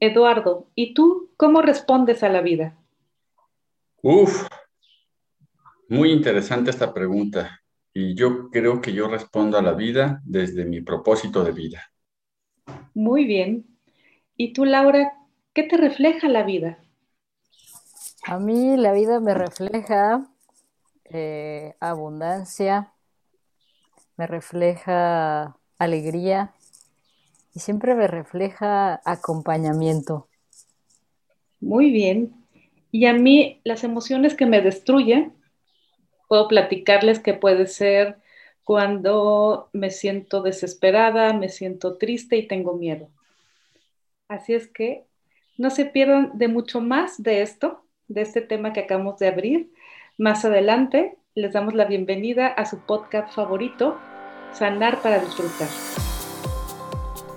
Eduardo, ¿y tú cómo respondes a la vida? Uf, muy interesante esta pregunta. Y yo creo que yo respondo a la vida desde mi propósito de vida. Muy bien. ¿Y tú, Laura, qué te refleja la vida? A mí la vida me refleja eh, abundancia, me refleja alegría y siempre me refleja acompañamiento. Muy bien. Y a mí las emociones que me destruyen puedo platicarles que puede ser cuando me siento desesperada, me siento triste y tengo miedo. Así es que no se pierdan de mucho más de esto, de este tema que acabamos de abrir. Más adelante les damos la bienvenida a su podcast favorito, Sanar para Disfrutar.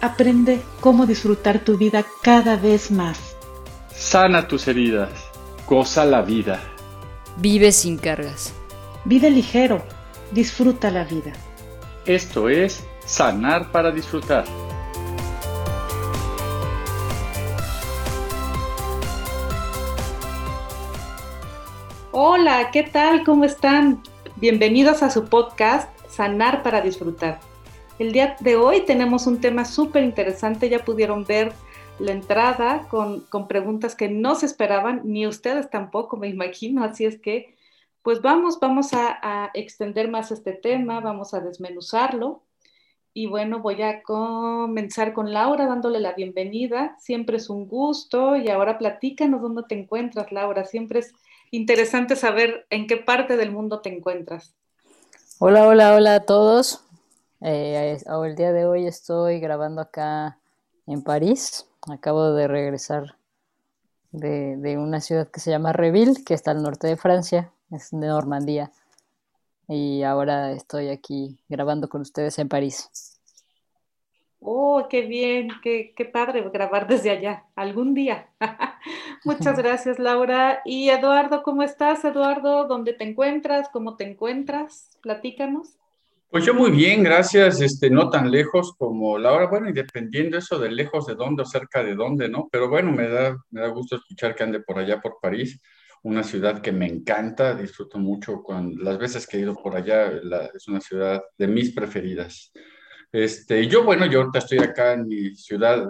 Aprende cómo disfrutar tu vida cada vez más. Sana tus heridas. Goza la vida. Vive sin cargas. Vive ligero. Disfruta la vida. Esto es Sanar para Disfrutar. Hola, ¿qué tal? ¿Cómo están? Bienvenidos a su podcast Sanar para Disfrutar. El día de hoy tenemos un tema súper interesante, ya pudieron ver la entrada con, preguntas que no se esperaban, ni ustedes tampoco, me imagino, así es que, pues vamos, vamos a, a extender más este tema, vamos a desmenuzarlo. Y bueno, voy a comenzar con Laura dándole la bienvenida. Siempre es un gusto y ahora platícanos dónde te encuentras, Laura. Siempre es interesante saber en qué parte del mundo te encuentras. Hola, hola, hola a todos. Eh, el día de hoy estoy grabando acá en París. Acabo de regresar de, una ciudad que se llama Reville, que está al norte de Francia, es de Normandía. Y ahora estoy aquí grabando con ustedes en París. Oh, qué bien, qué, qué padre grabar desde allá, algún día. Muchas gracias, Laura. Y Eduardo, ¿cómo estás, Eduardo? ¿Dónde te encuentras? ¿Cómo te encuentras? Platícanos. Pues yo muy bien, gracias, este, no tan lejos como Laura, bueno, y dependiendo eso de lejos de dónde o cerca de dónde, ¿no? Pero bueno, me da, me da gusto escuchar que ande por allá, por París, una ciudad que me encanta, disfruto mucho cuando, las veces que he ido por allá, es una ciudad de mis preferidas. Este, yo, bueno, yo ahorita estoy acá en mi ciudad,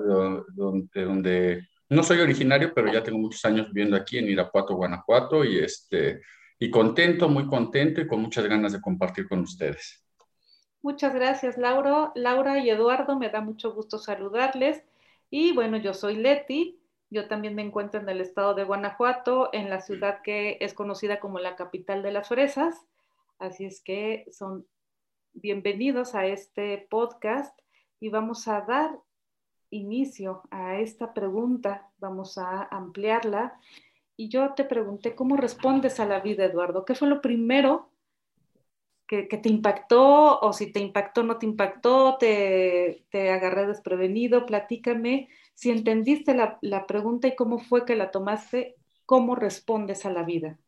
donde, donde no soy originario, pero ya tengo muchos años viviendo aquí en Irapuato, Guanajuato, y, este, y contento, muy contento y con muchas ganas de compartir con ustedes. Muchas gracias, Laura. Laura y Eduardo, me da mucho gusto saludarles. Y bueno, yo soy Leti. Yo también me encuentro en el estado de Guanajuato, en la ciudad que es conocida como la capital de las fresas. Así es que son bienvenidos a este podcast y vamos a dar inicio a esta pregunta, vamos a ampliarla. Y yo te pregunté, ¿cómo respondes a la vida, Eduardo? ¿Qué fue lo primero que, te impactó o si te impactó, no te impactó, te, te agarré desprevenido, platícame si entendiste la, la, pregunta y cómo fue que la tomaste, cómo respondes a la vida.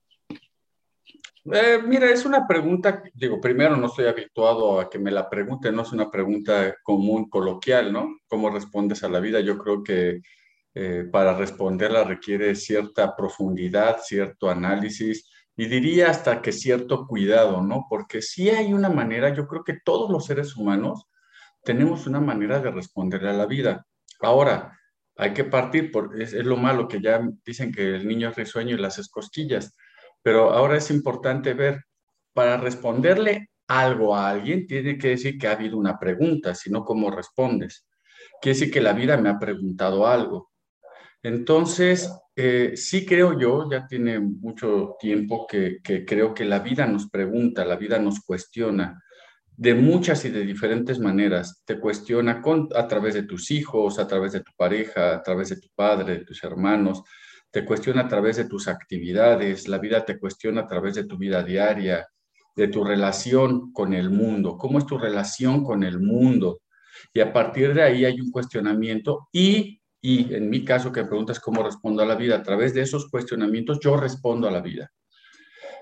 Eh, mira, es una pregunta, digo, primero no estoy habituado a que me la pregunten, no es una pregunta común, coloquial, ¿no? ¿Cómo respondes a la vida? Yo creo que eh, para responderla requiere cierta profundidad, cierto análisis, y diría hasta que cierto cuidado, ¿no? Porque sí hay una manera, yo creo que todos los seres humanos tenemos una manera de responder a la vida. Ahora, hay que partir, porque es, lo malo que ya dicen que el niño es risueño y las escostillas, pero ahora es importante ver, para responderle algo a alguien, tiene que decir que ha habido una pregunta, sino cómo respondes. Quiere decir que la vida me ha preguntado algo. Entonces, eh, sí creo yo, ya tiene mucho tiempo que, creo que la vida nos pregunta, la vida nos cuestiona de muchas y de diferentes maneras. Te cuestiona a través de tus hijos, a través de tu pareja, a través de tu padre, de tus hermanos. Te cuestiona a través de tus actividades. La vida te cuestiona a través de tu vida diaria, de tu relación con el mundo. ¿Cómo es tu relación con el mundo? Y a partir de ahí hay un cuestionamiento y, y en mi caso que preguntas cómo respondo a la vida, a través de esos cuestionamientos yo respondo a la vida.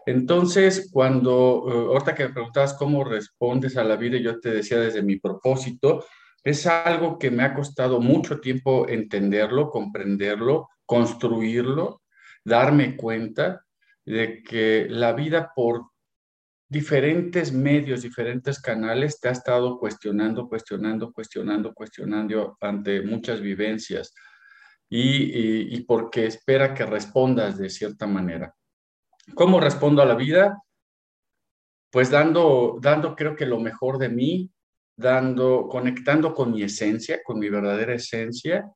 Entonces, cuando, eh, ahorita que me preguntabas cómo respondes a la vida, yo te decía desde mi propósito, es algo que me ha costado mucho tiempo entenderlo, comprenderlo, construirlo, darme cuenta de que la vida por diferentes medios, diferentes canales, te ha estado cuestionando, cuestionando, cuestionando, cuestionando ante muchas vivencias y, y porque espera que respondas de cierta manera. ¿Cómo respondo a la vida? Pues dando, dando creo que lo mejor de mí, dando, conectando con mi esencia, con mi verdadera esencia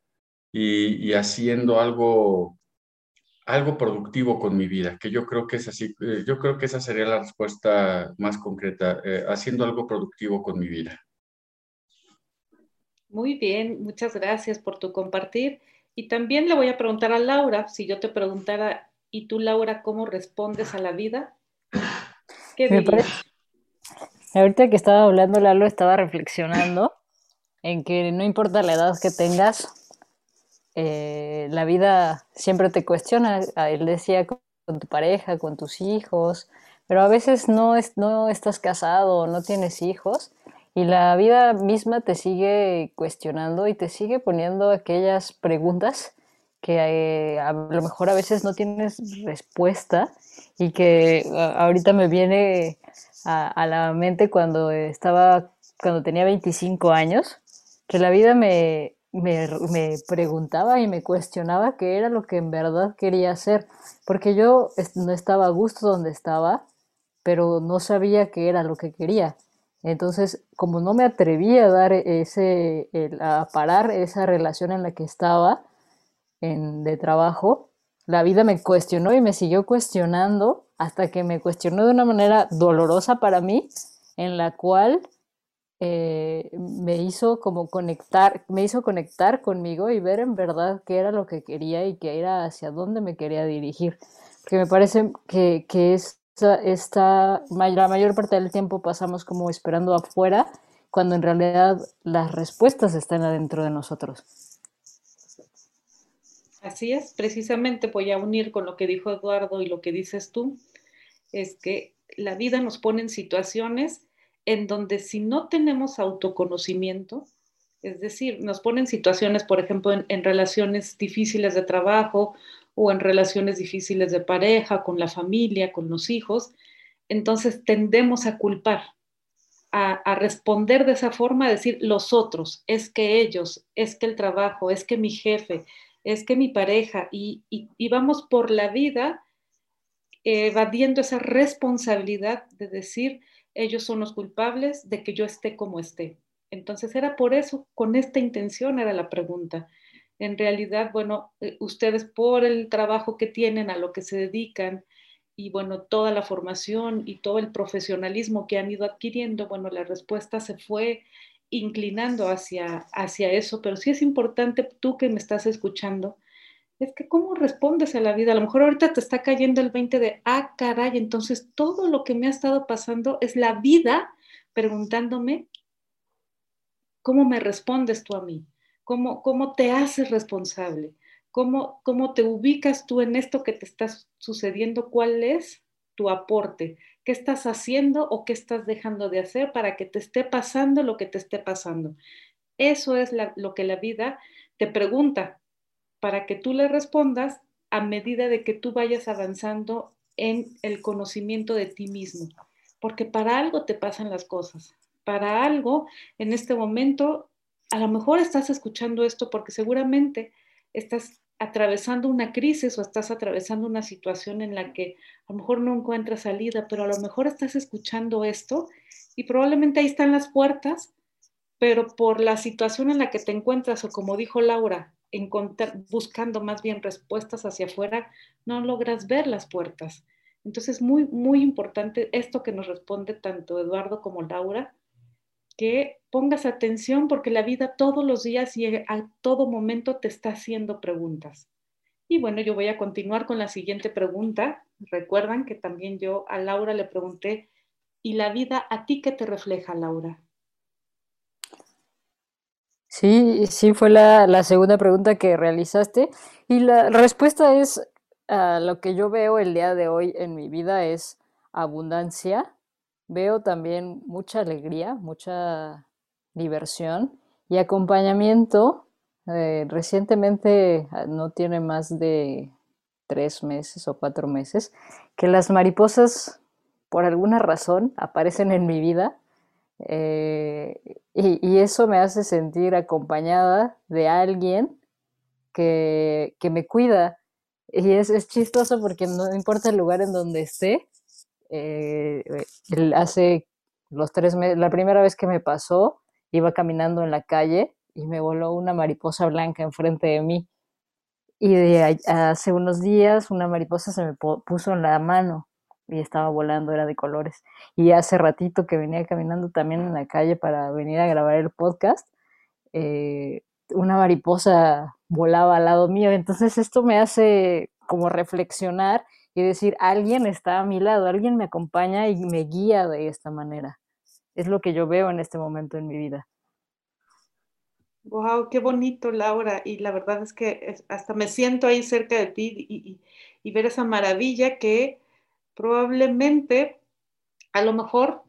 y, haciendo algo, algo productivo con mi vida, que yo creo que es así, eh, yo creo que esa sería la respuesta más concreta, eh, haciendo algo productivo con mi vida. Muy bien, muchas gracias por tu compartir. Y también le voy a preguntar a Laura, si yo te preguntara ¿Y tú, Laura, cómo respondes a la vida? ¿Qué Me Ahorita que estaba hablando, Lalo, estaba reflexionando en que no importa la edad que tengas, eh, la vida siempre te cuestiona. Ah, él decía con, tu pareja, con tus hijos, pero a veces no, es, no estás casado, no tienes hijos y la vida misma te sigue cuestionando y te sigue poniendo aquellas preguntas que eh, a lo mejor a veces no tienes respuesta y que ahorita me viene a, la mente cuando estaba, cuando tenía 25 años, que la vida me, me, me, preguntaba y me cuestionaba qué era lo que en verdad quería hacer, porque yo no estaba a gusto donde estaba, pero no sabía qué era lo que quería. Entonces, como no me atrevía a dar ese, a parar esa relación en la que estaba, de trabajo, la vida me cuestionó y me siguió cuestionando hasta que me cuestionó de una manera dolorosa para mí, en la cual eh, me hizo como conectar, me hizo conectar conmigo y ver en verdad qué era lo que quería y qué era hacia dónde me quería dirigir. Porque me parece que, que esta, la mayor parte del tiempo pasamos como esperando afuera, cuando en realidad las respuestas están adentro de nosotros. Así es, precisamente voy a unir con lo que dijo Eduardo y lo que dices tú, es que la vida nos pone en situaciones en donde si no tenemos autoconocimiento, es decir, nos pone en situaciones, por ejemplo, en, relaciones difíciles de trabajo o en relaciones difíciles de pareja, con la familia, con los hijos, entonces tendemos a culpar, a, a, responder de esa forma, a decir los otros, es que ellos, es que el trabajo, es que mi jefe, es que mi pareja, y, vamos por la vida evadiendo esa responsabilidad de decir, ellos son los culpables de que yo esté como esté. Entonces era por eso, con esta intención era la pregunta. En realidad, bueno, eh, ustedes por el trabajo que tienen, a lo que se dedican, y bueno, toda la formación y todo el profesionalismo que han ido adquiriendo, bueno, la respuesta se fue inclinando hacia, hacia eso, pero sí es importante tú que me estás escuchando, es que cómo respondes a la vida. A lo mejor ahorita te está cayendo el 20 de, ah, caray, entonces todo lo que me ha estado pasando es la vida preguntándome cómo me respondes tú a mí, cómo, cómo te haces responsable, cómo, cómo te ubicas tú en esto que te está sucediendo, cuál es tu aporte, qué estás haciendo o qué estás dejando de hacer para que te esté pasando lo que te esté pasando. Eso es lo que la vida te pregunta para que tú le respondas a medida de que tú vayas avanzando en el conocimiento de ti mismo. Porque para algo te pasan las cosas. Para algo, en este momento, a lo mejor estás escuchando esto porque seguramente estás atravesando una crisis o estás atravesando una situación en la que a lo mejor no encuentras salida, pero a lo mejor estás escuchando esto y probablemente ahí están las puertas, pero por la situación en la que te encuentras o como dijo Laura, buscando más bien respuestas hacia afuera, no logras ver las puertas. Entonces, muy, muy importante esto que nos responde tanto Eduardo como Laura, que pongas atención porque la vida todos los días y a todo momento te está haciendo preguntas. Y bueno, yo voy a continuar con la siguiente pregunta. Recuerdan que también yo a Laura le pregunté, ¿y la vida a ti qué te refleja, Laura? Sí, sí, fue la, segunda pregunta que realizaste. Y la respuesta es, a lo que yo veo el día de hoy en mi vida es abundancia, veo también mucha alegría, mucha diversión y acompañamiento. Eh, recientemente, ah, no tiene más de tres meses o cuatro meses, que las mariposas, por alguna razón, aparecen en mi vida. Eh, y, eso me hace sentir acompañada de alguien que, me cuida. Y es, es chistoso porque no importa el lugar en donde esté, eh, hace los tres meses, la primera vez que me pasó, iba caminando en la calle y me voló una mariposa blanca enfrente de mí. Y de, hace unos días una mariposa se me puso en la mano y estaba volando, era de colores. Y hace ratito que venía caminando también en la calle para venir a grabar el podcast, eh, una mariposa volaba al lado mío. Entonces esto me hace como reflexionar y decir, alguien está a mi lado, alguien me acompaña y me guía de esta manera. Es lo que yo veo en este momento en mi vida. Wow, qué bonito, Laura. Y la verdad es que hasta me siento ahí cerca de ti y, ver esa maravilla que probablemente, a lo mejor,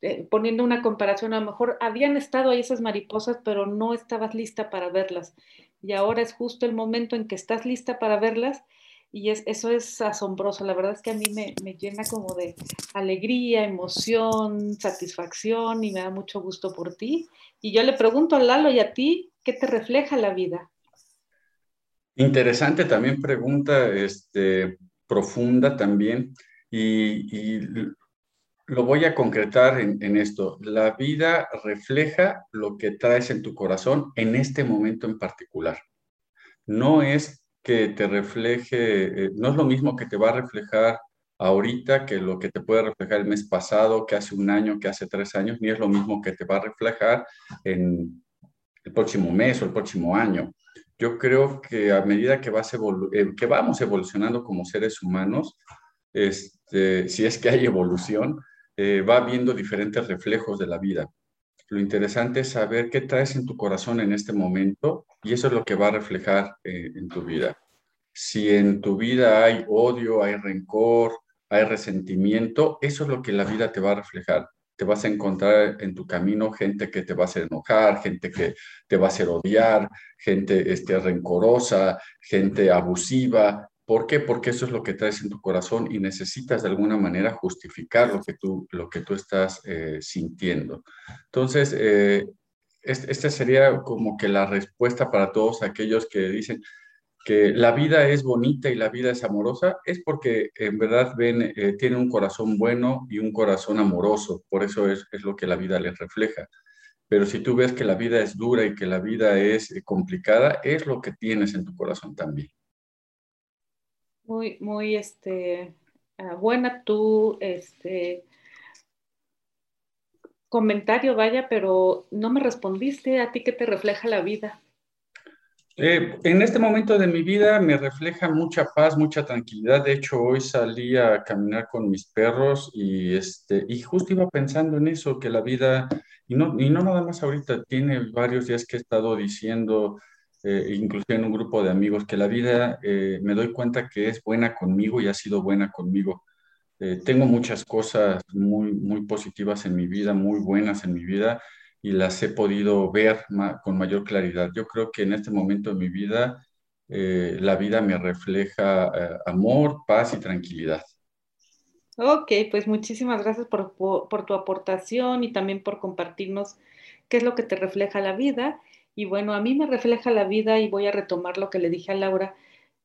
eh, poniendo una comparación, a lo mejor habían estado ahí esas mariposas, pero no estabas lista para verlas. Y ahora es justo el momento en que estás lista para verlas y es, eso es asombroso. La verdad es que a mí me, llena como de alegría, emoción, satisfacción y me da mucho gusto por ti. Y yo le pregunto a Lalo y a ti, ¿qué te refleja la vida? Interesante también pregunta, este, profunda también. Y, lo voy a concretar en, esto. La vida refleja lo que traes en tu corazón en este momento en particular. No es que te refleje, eh, no es lo mismo que te va a reflejar ahorita que lo que te puede reflejar el mes pasado, que hace un año, que hace tres años, ni es lo mismo que te va a reflejar en el próximo mes o el próximo año. Yo creo que a medida que, eh, vamos evolucionando como seres humanos, este, si es que hay evolución, eh, va viendo diferentes reflejos de la vida. Lo interesante es saber qué traes en tu corazón en este momento y eso es lo que va a reflejar eh, en tu vida. Si en tu vida hay odio, hay rencor, hay resentimiento, eso es lo que la vida te va a reflejar. Te vas a encontrar en tu camino gente que te va a hacer enojar, gente que te va a hacer odiar, gente este, rencorosa, gente abusiva, ¿Por qué? Porque eso es lo que traes en tu corazón y necesitas de alguna manera justificar lo que tú, lo que tú estás eh, sintiendo. Entonces, eh, esta sería como que la respuesta para todos aquellos que dicen que la vida es bonita y la vida es amorosa, es porque en verdad ven, eh, un corazón bueno y un corazón amoroso. Por eso es, es lo que la vida les refleja. Pero si tú ves que la vida es dura y que la vida es complicada, es lo que tienes en tu corazón también. Muy, muy, este, ah, buena tu, este, comentario, vaya, pero no me respondiste a ti qué te refleja la vida. Eh, en este momento de mi vida me refleja mucha paz, mucha tranquilidad. De hecho, hoy salí a caminar con mis perros y, este, y justo iba pensando en eso, que la vida, y no, y no nada más ahorita, tiene varios días que he estado diciendo, eh, inclusive en un grupo de amigos, que la vida eh, me doy cuenta que es buena conmigo y ha sido buena conmigo. Eh, tengo muchas cosas muy, muy positivas en mi vida, muy buenas en mi vida y las he podido ver con mayor claridad. Yo creo que en este momento de mi vida, la vida me refleja amor, paz y tranquilidad. Ok, pues muchísimas gracias por, por, tu aportación y también por compartirnos qué es lo que te refleja la vida. Y bueno, a mí me refleja la vida y voy a retomar lo que le dije a Laura,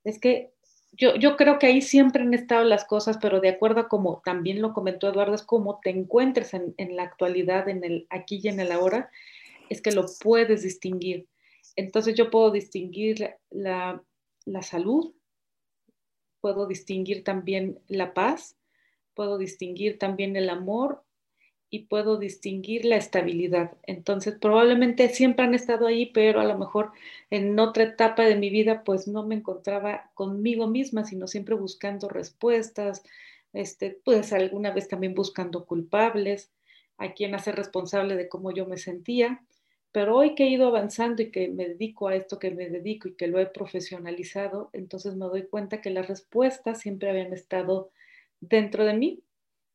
es que yo, yo creo que ahí siempre han estado las cosas, pero de acuerdo a como también lo comentó Eduardo, es como te encuentres en, en la actualidad, en el aquí y en el ahora, es que lo puedes distinguir. Entonces yo puedo distinguir la, la salud, puedo distinguir también la paz, puedo distinguir también el amor y puedo distinguir la estabilidad. Entonces, probablemente siempre han estado ahí, pero a lo mejor en otra etapa de mi vida, pues no me encontraba conmigo misma, sino siempre buscando respuestas, este, pues alguna vez también buscando culpables, a quien hacer responsable de cómo yo me sentía. Pero hoy que he ido avanzando y que me dedico a esto que me dedico y que lo he profesionalizado, entonces me doy cuenta que las respuestas siempre habían estado dentro de mí.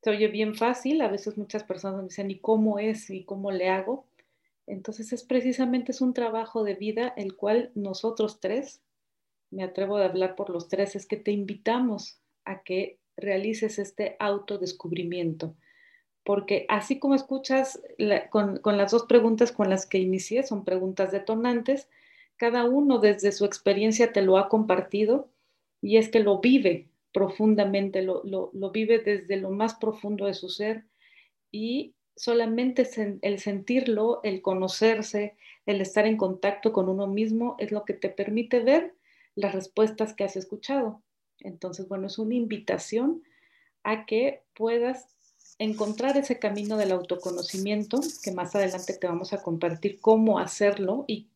Se oye bien fácil, a veces muchas personas me dicen, ¿y cómo es? ¿Y cómo le hago? Entonces es precisamente es un trabajo de vida el cual nosotros tres, me atrevo a hablar por los tres, es que te invitamos a que realices este autodescubrimiento porque así como escuchas con, las dos preguntas con las que inicié, son preguntas detonantes, cada uno desde su experiencia te lo ha compartido y es que lo vive profundamente, lo, lo vive desde lo más profundo de su ser y solamente el sentirlo, el conocerse, el estar en contacto con uno mismo es lo que te permite ver las respuestas que has escuchado. Entonces, bueno, es una invitación a que puedas encontrar ese camino del autoconocimiento, que más adelante te vamos a compartir cómo hacerlo y,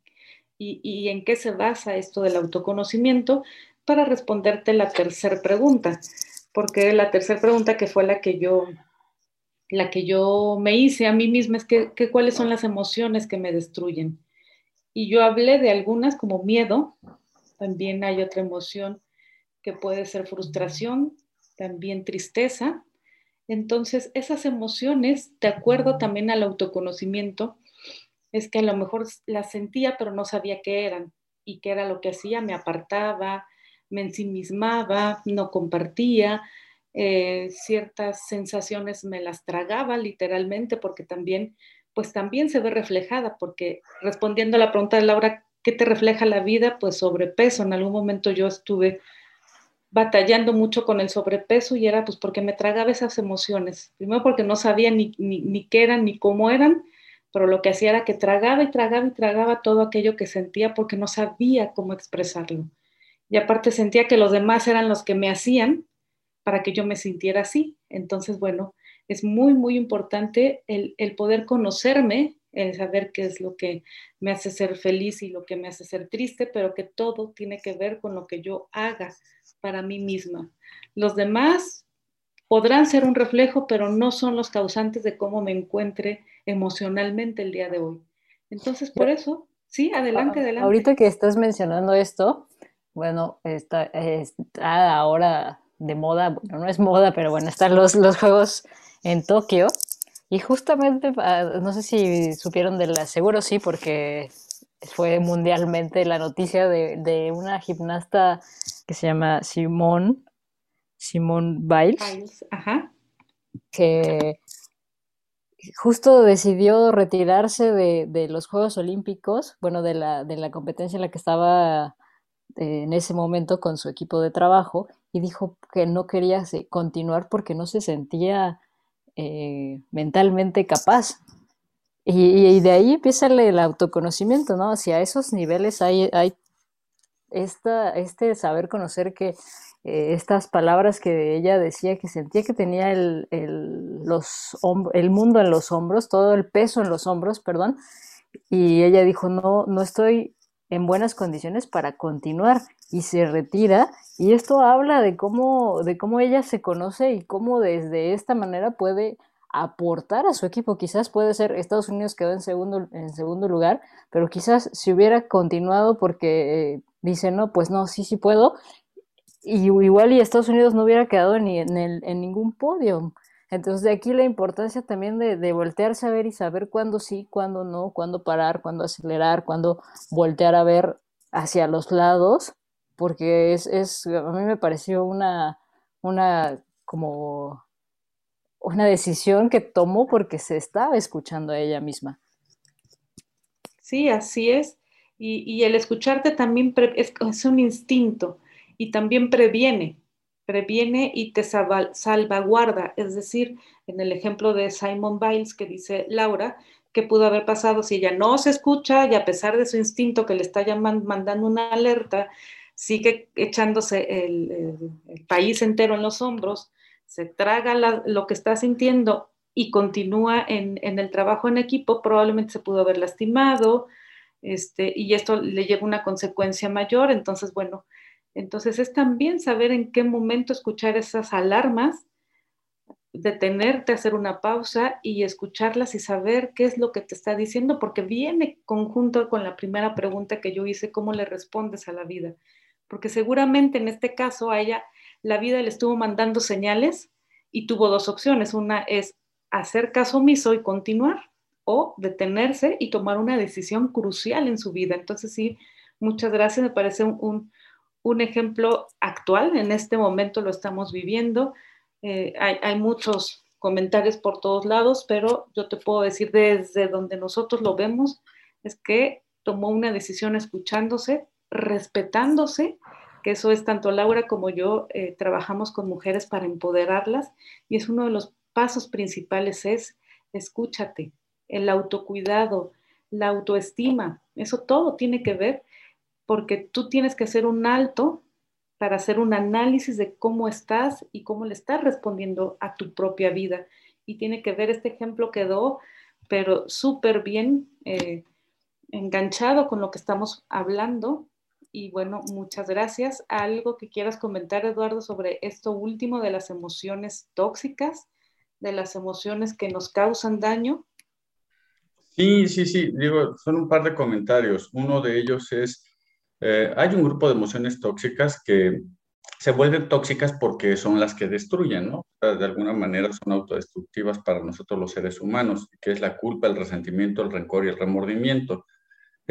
y, en qué se basa esto del autoconocimiento, para responderte la tercera pregunta, porque la tercera pregunta que fue la que yo la que yo me hice a mí misma es que, cuáles son las emociones que me destruyen. Y yo hablé de algunas como miedo, también hay otra emoción que puede ser frustración, también tristeza, entonces, esas emociones, de acuerdo también al autoconocimiento, es que a lo mejor las sentía, pero no sabía qué eran y qué era lo que hacía, me apartaba, me ensimismaba, no compartía, eh, ciertas sensaciones me las tragaba literalmente, porque también, pues también se ve reflejada, porque respondiendo a la pregunta de Laura, ¿qué te refleja la vida? Pues sobrepeso. En algún momento yo estuve batallando mucho con el sobrepeso y era pues porque me tragaba esas emociones. Primero porque no sabía ni, ni, qué eran ni cómo eran, pero lo que hacía era que tragaba y tragaba y tragaba todo aquello que sentía porque no sabía cómo expresarlo. Y aparte sentía que los demás eran los que me hacían para que yo me sintiera así. Entonces, bueno, es muy, muy importante el, el poder conocerme, el saber qué es lo que me hace ser feliz y lo que me hace ser triste, pero que todo tiene que ver con lo que yo haga para mí misma. Los demás podrán ser un reflejo, pero no son los causantes de cómo me encuentre emocionalmente el día de hoy. Entonces, por eso, sí, adelante, adelante. Ahorita que estás mencionando esto, bueno, está, está ahora de moda, bueno, no es moda, pero bueno, están los, los juegos en Tokio. Y justamente, ah, no sé si supieron de la, seguro sí, porque fue mundialmente la noticia de, de una gimnasta que se llama Simone, Simone Biles, que justo decidió retirarse de, los Juegos Olímpicos, bueno, de la, de la competencia en la que estaba eh, en ese momento con su equipo de trabajo, y dijo que no quería continuar porque no se sentía eh, mentalmente capaz. Y, de ahí empieza el, autoconocimiento, ¿no? Hacia esos niveles hay, hay esta, este saber conocer que eh, estas palabras que ella decía que sentía que tenía el, el, los el mundo en los hombros, todo el peso en los hombros, perdón, y ella dijo, no, no estoy en buenas condiciones para continuar y se retira y esto habla de cómo, de cómo ella se conoce y cómo desde esta manera puede aportar a su equipo. Quizás puede ser Estados Unidos quedó en segundo, en segundo lugar, pero quizás si hubiera continuado porque eh, dice, no, pues no, sí, sí puedo, y igual y Estados Unidos no hubiera quedado ni en, el, en ningún podio. Entonces de aquí la importancia también de, voltearse a ver y saber cuándo sí, cuándo no, cuándo parar, cuándo acelerar, cuándo voltear a ver hacia los lados, porque es, a mí me pareció una, una como una decisión que tomó porque se estaba escuchando a ella misma. Sí, así es. Y, el escucharte también es, un instinto y también previene, previene y te salvaguarda. Es decir, en el ejemplo de Simon Biles que dice Laura, ¿qué pudo haber pasado si ella no se escucha y a pesar de su instinto que le está llamando, mandando una alerta, sigue echándose el, país entero en los hombros, se traga lo que está sintiendo y continúa en, el trabajo en equipo, probablemente se pudo haber lastimado, este, y esto le lleva una consecuencia mayor. Entonces, bueno, entonces es también saber en qué momento escuchar esas alarmas, detenerte, hacer una pausa y escucharlas y saber qué es lo que te está diciendo, porque viene conjunto con la primera pregunta que yo hice, ¿cómo le respondes a la vida? Porque seguramente en este caso a ella la vida le estuvo mandando señales y tuvo dos opciones. Una es hacer caso omiso y continuar o detenerse y tomar una decisión crucial en su vida. Entonces sí, muchas gracias, me parece un, ejemplo actual, en este momento lo estamos viviendo. Eh, hay, hay, muchos comentarios por todos lados, pero yo te puedo decir desde donde nosotros lo vemos, es que tomó una decisión escuchándose, respetándose, que eso es tanto Laura como yo, eh, trabajamos con mujeres para empoderarlas y es uno de los pasos principales es escúchate, el autocuidado, la autoestima, eso todo tiene que ver porque tú tienes que hacer un alto para hacer un análisis de cómo estás y cómo le estás respondiendo a tu propia vida. Y tiene que ver, este ejemplo quedó, pero súper bien eh, enganchado con lo que estamos hablando. Y bueno, muchas gracias. ¿Algo que quieras comentar, Eduardo, sobre esto último de las emociones tóxicas? de las emociones que nos causan daño? Sí, sí, sí, digo, son un par de comentarios. Uno de ellos es, eh, hay un grupo de emociones tóxicas que se vuelven tóxicas porque son las que destruyen, ¿no? De alguna manera son autodestructivas para nosotros los seres humanos, que es la culpa, el resentimiento, el rencor y el remordimiento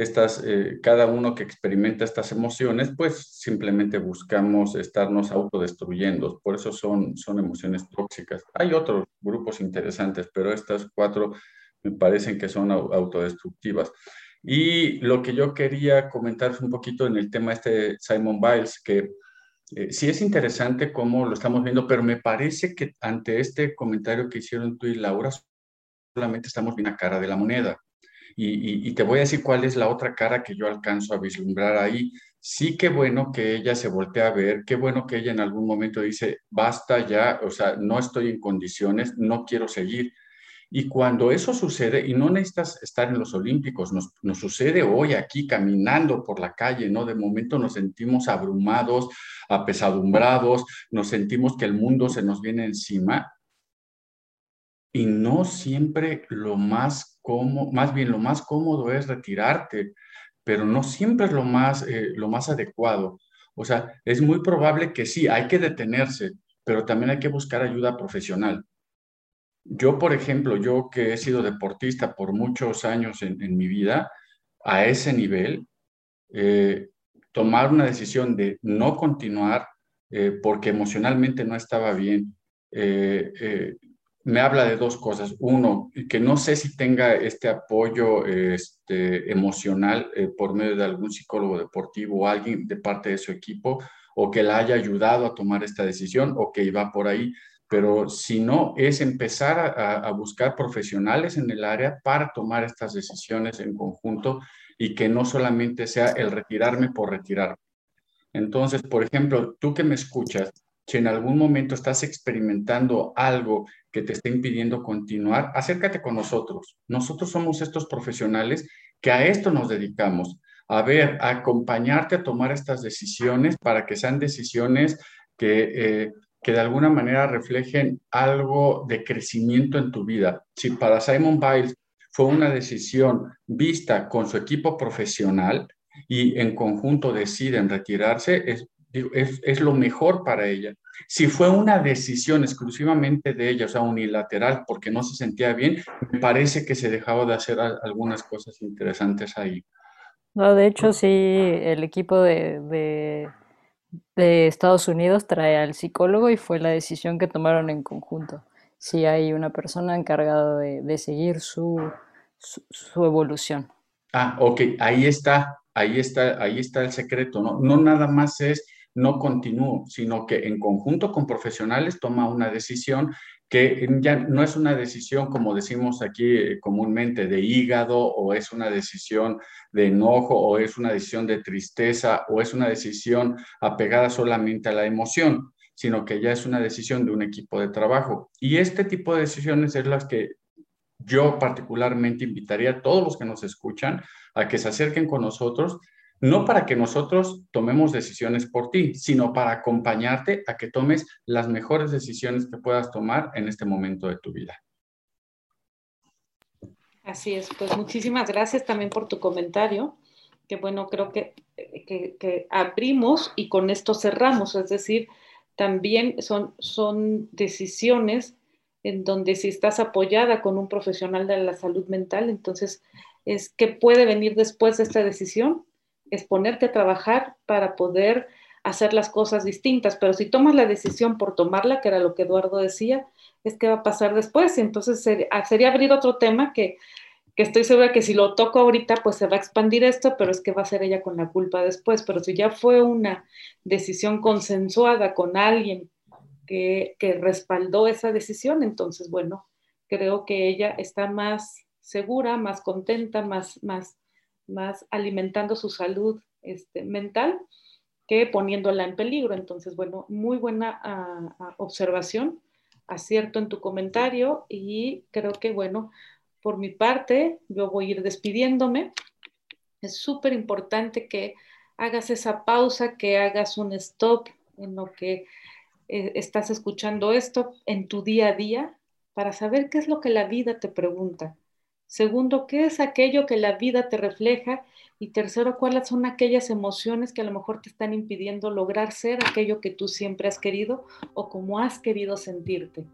estas, eh, cada uno que experimenta estas emociones, pues simplemente buscamos estarnos autodestruyendo. Por eso son, son emociones tóxicas. Hay otros grupos interesantes, pero estas cuatro me parecen que son autodestructivas. Y lo que yo quería comentar un poquito en el tema este de Simon Biles, que eh, sí es interesante cómo lo estamos viendo, pero me parece que ante este comentario que hicieron tú y Laura, solamente estamos viendo la cara de la moneda. Y, te voy a decir cuál es la otra cara que yo alcanzo a vislumbrar ahí. Sí, qué bueno que ella se voltea a ver, qué bueno que ella en algún momento dice, basta ya, o sea, no estoy en condiciones, no quiero seguir. Y cuando eso sucede, y no necesitas estar en los Olímpicos, nos, sucede hoy aquí caminando por la calle, ¿no? De momento nos sentimos abrumados, apesadumbrados, nos sentimos que el mundo se nos viene encima y no siempre lo más cómodo, más bien lo más cómodo es retirarte, pero no siempre es lo más, eh, lo más adecuado. O sea, es muy probable que sí, hay que detenerse, pero también hay que buscar ayuda profesional. Yo, por ejemplo, yo que he sido deportista por muchos años en, mi vida, a ese nivel, eh, tomar una decisión de no continuar eh, porque emocionalmente no estaba bien, me habla de dos cosas. Uno, que no sé si tenga este apoyo este, emocional eh, por medio de algún psicólogo deportivo o alguien de parte de su equipo, o que la haya ayudado a tomar esta decisión, o que iba por ahí. Pero si no, es empezar a, buscar profesionales en el área para tomar estas decisiones en conjunto y que no solamente sea el retirarme por retirarme. Entonces, por ejemplo, tú que me escuchas, si en algún momento estás experimentando algo que te está impidiendo continuar, acércate con nosotros. Nosotros somos estos profesionales que a esto nos dedicamos, a ver, a acompañarte a tomar estas decisiones para que sean decisiones que, eh, que de alguna manera reflejen algo de crecimiento en tu vida. Si para Simon Biles fue una decisión vista con su equipo profesional y en conjunto deciden retirarse, es, es, lo mejor para ella. Si fue una decisión exclusivamente de ella, o sea, unilateral, porque no se sentía bien, me parece que se dejaba de hacer algunas cosas interesantes ahí. No, de hecho, sí, el equipo de, Estados Unidos trae al psicólogo y fue la decisión que tomaron en conjunto. Sí hay una persona encargada de, seguir su, su, su evolución. Ah, ok, ahí está. ahí está, ahí está el secreto, ¿no? No nada más es no continúo, sino que en conjunto con profesionales toma una decisión que ya no es una decisión, como decimos aquí eh, comúnmente, de hígado, o es una decisión de enojo, o es una decisión de tristeza, o es una decisión apegada solamente a la emoción, sino que ya es una decisión de un equipo de trabajo. Y este tipo de decisiones es las que yo particularmente invitaría a todos los que nos escuchan a que se acerquen con nosotros no para que nosotros tomemos decisiones por ti, sino para acompañarte a que tomes las mejores decisiones que puedas tomar en este momento de tu vida. Así es, pues muchísimas gracias también por tu comentario, que bueno, creo que, que, abrimos y con esto cerramos, es decir, también son, son decisiones en donde si estás apoyada con un profesional de la salud mental, entonces es que puede venir después de esta decisión, es ponerte a trabajar para poder hacer las cosas distintas, pero si tomas la decisión por tomarla, que era lo que Eduardo decía, es que va a pasar después. Entonces ah, sería, abrir otro tema que, que, estoy segura que si lo toco ahorita, pues se va a expandir esto, pero es que va a ser ella con la culpa después. Pero si ya fue una decisión consensuada con alguien que, que respaldó esa decisión, entonces, bueno, creo que ella está más segura, más contenta, más, más más alimentando su salud este, mental que poniéndola en peligro. Entonces, bueno, muy buena ah, ah, observación, acierto en tu comentario y creo que, bueno, por mi parte, yo voy a ir despidiéndome. Es súper importante que hagas esa pausa, que hagas un stop en lo que eh, estás escuchando esto en tu día a día para saber qué es lo que la vida te pregunta. Segundo, ¿qué es aquello que la vida te refleja? Y tercero, ¿cuáles son aquellas emociones que a lo mejor te están impidiendo lograr ser aquello que tú siempre has querido o como has querido sentirte?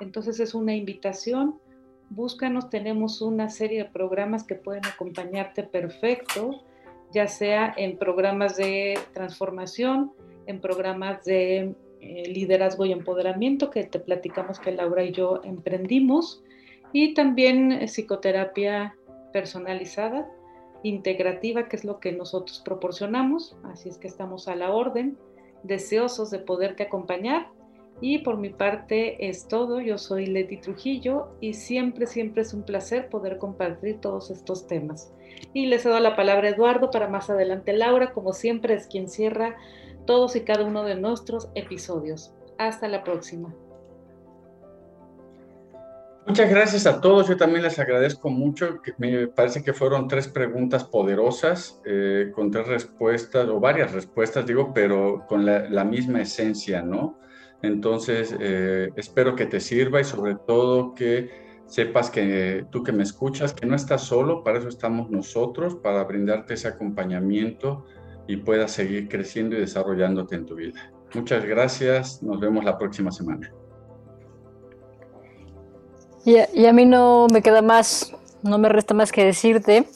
Entonces es una invitación. Búscanos, tenemos una serie de programas que pueden acompañarte perfecto, ya sea en programas de transformación, en programas de eh, liderazgo y empoderamiento que te platicamos que Laura y yo emprendimos y también eh, psicoterapia personalizada, integrativa, que es lo que nosotros proporcionamos, así es que estamos a la orden, deseosos de poderte acompañar. Y por mi parte es todo, yo soy Leti Trujillo y siempre, siempre es un placer poder compartir todos estos temas. Y les cedo la palabra a Eduardo para más adelante Laura, como siempre es quien cierra todos y cada uno de nuestros episodios. Hasta la próxima. Muchas gracias a todos. Yo también les agradezco mucho. Me parece que fueron tres preguntas poderosas, eh, con tres respuestas, o varias respuestas, digo, pero con la, misma esencia, ¿no? Entonces, eh, espero que te sirva y sobre todo que sepas que tú que me escuchas, que no estás solo, para eso estamos nosotros, para brindarte ese acompañamiento y puedas seguir creciendo y desarrollándote en tu vida. Muchas gracias. Nos vemos la próxima semana. Y a, mí no me queda más, no me resta más que decirte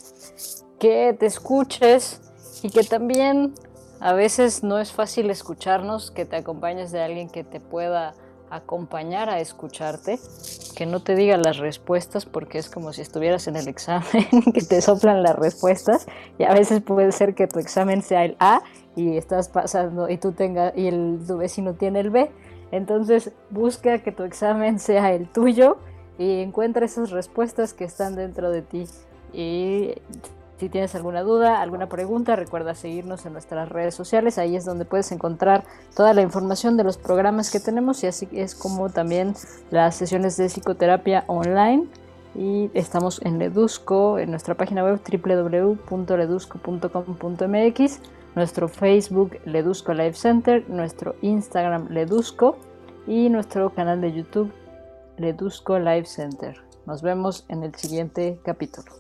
que te escuches y que también a veces no es fácil escucharnos, que te acompañes de alguien que te pueda acompañar a escucharte, que no te diga las respuestas porque es como si estuvieras en el examen, que te soplan las respuestas y a veces puede ser que tu examen sea el A y estás pasando y tú tengas y el tu vecino tiene el B. Entonces busca que tu examen sea el tuyo y encuentra esas respuestas que están dentro de ti. Y si tienes alguna duda, alguna pregunta, recuerda seguirnos en nuestras redes sociales. Ahí es donde puedes encontrar toda la información de los programas que tenemos y así es como también las sesiones de psicoterapia online. Y estamos en Ledusco, en nuestra página web www.ledusco.com.mx, nuestro Facebook Ledusco Live Center, nuestro Instagram Ledusco y nuestro canal de YouTube Ledusco Live Center. Nos vemos en el siguiente capítulo.